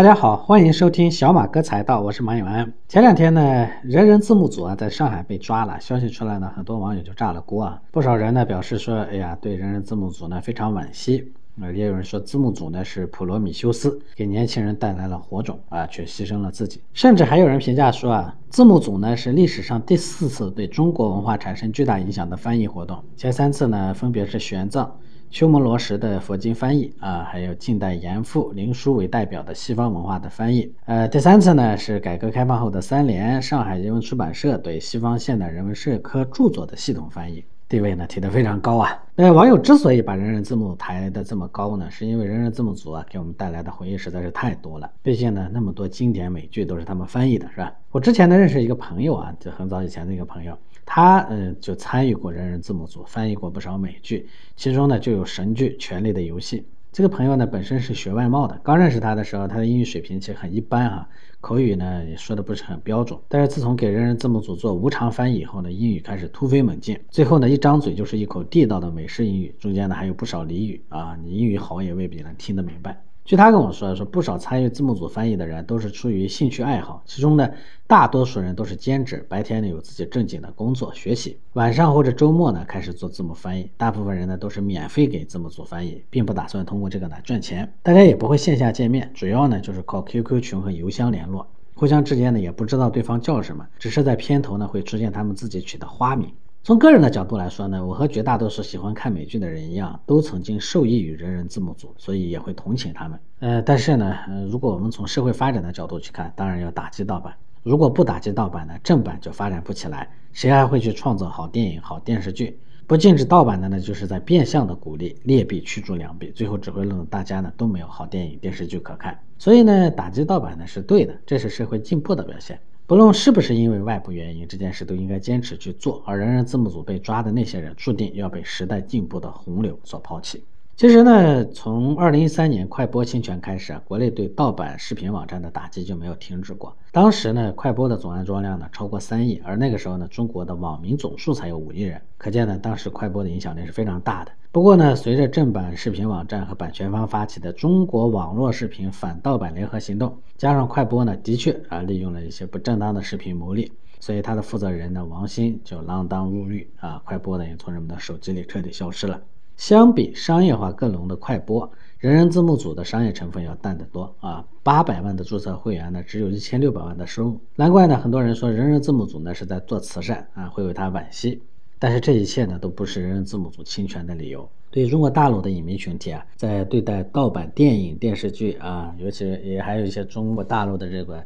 大家好，欢迎收听小马哥财道，我是马永安。前两天呢，人人字幕组啊在上海被抓了，消息出来呢，很多网友就炸了锅啊。不少人呢表示说，哎呀，对人人字幕组呢非常惋惜。啊，也有人说字幕组呢是普罗米修斯，给年轻人带来了火种啊，却牺牲了自己。甚至还有人评价说啊，字幕组呢是历史上第四次对中国文化产生巨大影响的翻译活动，前三次呢分别是玄奘。鸠摩罗什的佛经翻译啊，还有近代严复、林纾为代表的西方文化的翻译。呃，第三次呢是改革开放后的三联、上海人文出版社对西方现代人文社科著作的系统翻译，地位呢提得非常高啊。那网友之所以把人人字幕抬得这么高呢，是因为人人字幕组啊给我们带来的回忆实在是太多了。毕竟呢，那么多经典美剧都是他们翻译的，是吧？我之前呢认识一个朋友啊，就很早以前的一个朋友。他嗯就参与过人人字幕组，翻译过不少美剧，其中呢就有神剧《权力的游戏》。这个朋友呢本身是学外贸的，刚认识他的时候，他的英语水平其实很一般啊，口语呢也说的不是很标准。但是自从给人人字幕组做无偿翻译以后呢，英语开始突飞猛进，最后呢一张嘴就是一口地道的美式英语，中间呢还有不少俚语啊，你英语好也未必能听得明白。据他跟我说，说不少参与字幕组翻译的人都是出于兴趣爱好，其中呢，大多数人都是兼职，白天呢有自己正经的工作学习，晚上或者周末呢开始做字幕翻译。大部分人呢都是免费给字幕组翻译，并不打算通过这个来赚钱。大家也不会线下见面，主要呢就是靠 QQ 群和邮箱联络，互相之间呢也不知道对方叫什么，只是在片头呢会出现他们自己取的花名。从个人的角度来说呢，我和绝大多数喜欢看美剧的人一样，都曾经受益于人人字幕组，所以也会同情他们。呃，但是呢，呃，如果我们从社会发展的角度去看，当然要打击盗版。如果不打击盗版呢，正版就发展不起来，谁还会去创造好电影、好电视剧？不禁止盗版的呢，就是在变相的鼓励劣币驱逐良币，最后只会弄得大家呢都没有好电影、电视剧可看。所以呢，打击盗版呢是对的，这是社会进步的表现。不论是不是因为外部原因，这件事都应该坚持去做。而人人字幕组被抓的那些人，注定要被时代进步的洪流所抛弃。其实呢，从二零一三年快播侵权开始啊，国内对盗版视频网站的打击就没有停止过。当时呢，快播的总安装量呢超过三亿，而那个时候呢，中国的网民总数才有五亿人，可见呢，当时快播的影响力是非常大的。不过呢，随着正版视频网站和版权方发起的中国网络视频反盗版联合行动，加上快播呢，的确啊，利用了一些不正当的视频牟利，所以他的负责人呢，王鑫就锒铛入狱啊，快播呢也从人们的手机里彻底消失了。相比商业化更浓的快播，人人字幕组的商业成分要淡得多啊！八百万的注册会员呢，只有一千六百万的收入，难怪呢，很多人说人人字幕组呢是在做慈善啊，会为他惋惜。但是这一切呢，都不是人人字幕组侵权的理由。对中国大陆的影迷群体啊，在对待盗版电影、电视剧啊，尤其也还有一些中国大陆的这个。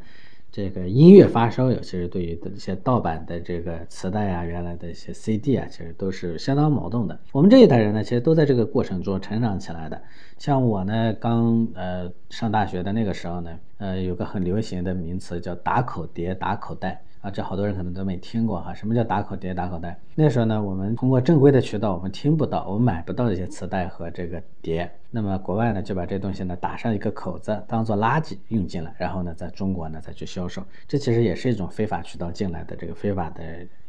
这个音乐发烧友其实对于一些盗版的这个磁带啊，原来的一些 CD 啊，其实都是相当矛盾的。我们这一代人呢，其实都在这个过程中成长起来的。像我呢，刚呃上大学的那个时候呢，呃，有个很流行的名词叫打口碟、打口袋。啊，这好多人可能都没听过哈，什么叫打口碟、打口袋？那时候呢，我们通过正规的渠道，我们听不到，我们买不到这些磁带和这个碟。那么国外呢，就把这东西呢打上一个口子，当做垃圾运进来，然后呢，在中国呢再去销售。这其实也是一种非法渠道进来的这个非法的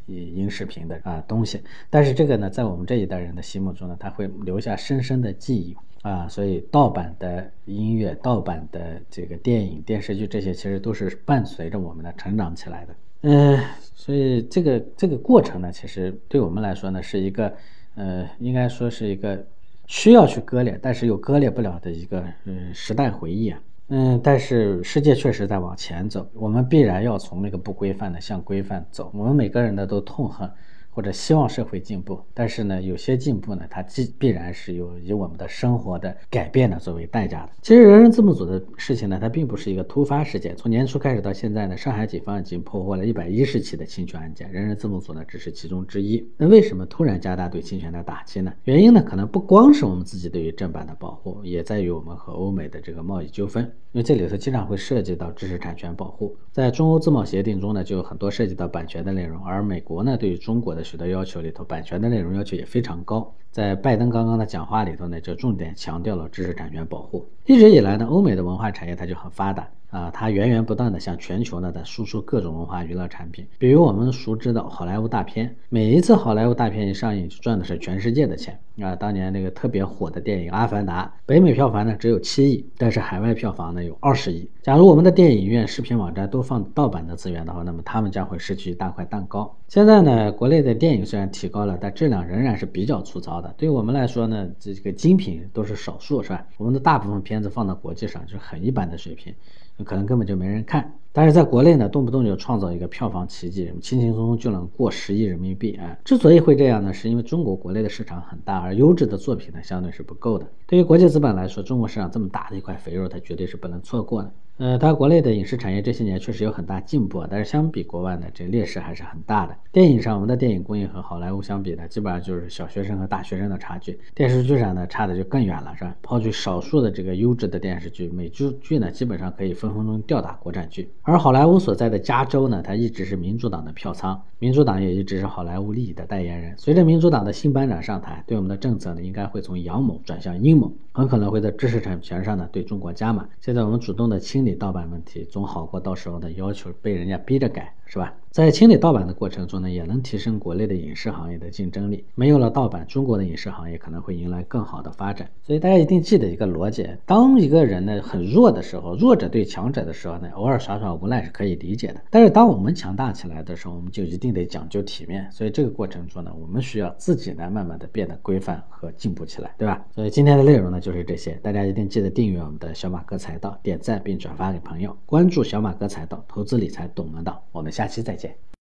音视频的啊东西。但是这个呢，在我们这一代人的心目中呢，它会留下深深的记忆啊。所以盗版的音乐、盗版的这个电影、电视剧，这些其实都是伴随着我们的成长起来的。嗯，所以这个这个过程呢，其实对我们来说呢，是一个，呃，应该说是一个需要去割裂，但是又割裂不了的一个，嗯，时代回忆啊。嗯，但是世界确实在往前走，我们必然要从那个不规范的向规范走。我们每个人呢都痛恨。或者希望社会进步，但是呢，有些进步呢，它既必然是有以我们的生活的改变呢作为代价的。其实人人字幕组的事情呢，它并不是一个突发事件。从年初开始到现在呢，上海警方已经破获了一百一十起的侵权案件，人人字幕组呢只是其中之一。那为什么突然加大对侵权的打击呢？原因呢，可能不光是我们自己对于正版的保护，也在于我们和欧美的这个贸易纠纷。因为这里头经常会涉及到知识产权保护，在中欧自贸协定中呢，就有很多涉及到版权的内容，而美国呢，对于中国的许多要求里头，版权的内容要求也非常高。在拜登刚刚的讲话里头呢，就重点强调了知识产权保护。一直以来呢，欧美的文化产业它就很发达啊，它源源不断的向全球呢在输出各种文化娱乐产品。比如我们熟知的好莱坞大片，每一次好莱坞大片一上映，就赚的是全世界的钱啊。当年那个特别火的电影《阿凡达》，北美票房呢只有七亿，但是海外票房呢有二十亿。假如我们的电影院、视频网站都放盗版的资源的话，那么他们将会失去一大块蛋糕。现在呢，国内的电影虽然提高了，但质量仍然是比较粗糙的。对于我们来说呢，这个精品都是少数，是吧？我们的大部分片子放到国际上就是很一般的水平，可能根本就没人看。但是在国内呢，动不动就创造一个票房奇迹，轻轻松松就能过十亿人民币哎！之所以会这样呢，是因为中国国内的市场很大，而优质的作品呢相对是不够的。对于国际资本来说，中国市场这么大的一块肥肉，它绝对是不能错过的。呃，它国内的影视产业这些年确实有很大进步，但是相比国外呢，这劣势还是很大的。电影上，我们的电影工业和好莱坞相比呢，基本上就是小学生和大学生的差距。电视剧上呢，差的就更远了，是吧？抛去少数的这个优质的电视剧，美剧剧呢，基本上可以分分钟吊打国产剧。而好莱坞所在的加州呢，它一直是民主党的票仓，民主党也一直是好莱坞利益的代言人。随着民主党的新班长上台，对我们的政策呢，应该会从阳谋转向阴谋，很可能会在知识产权上呢，对中国加码。现在我们主动的清你盗版问题，总好过到时候的要求被人家逼着改，是吧？在清理盗版的过程中呢，也能提升国内的影视行业的竞争力。没有了盗版，中国的影视行业可能会迎来更好的发展。所以大家一定记得一个逻辑：当一个人呢很弱的时候，弱者对强者的时候呢，偶尔耍耍无赖是可以理解的。但是当我们强大起来的时候，我们就一定得讲究体面。所以这个过程中呢，我们需要自己呢慢慢的变得规范和进步起来，对吧？所以今天的内容呢就是这些，大家一定记得订阅我们的小马哥财道，点赞并转发给朋友，关注小马哥财道，投资理财懂门道。我们下期再见。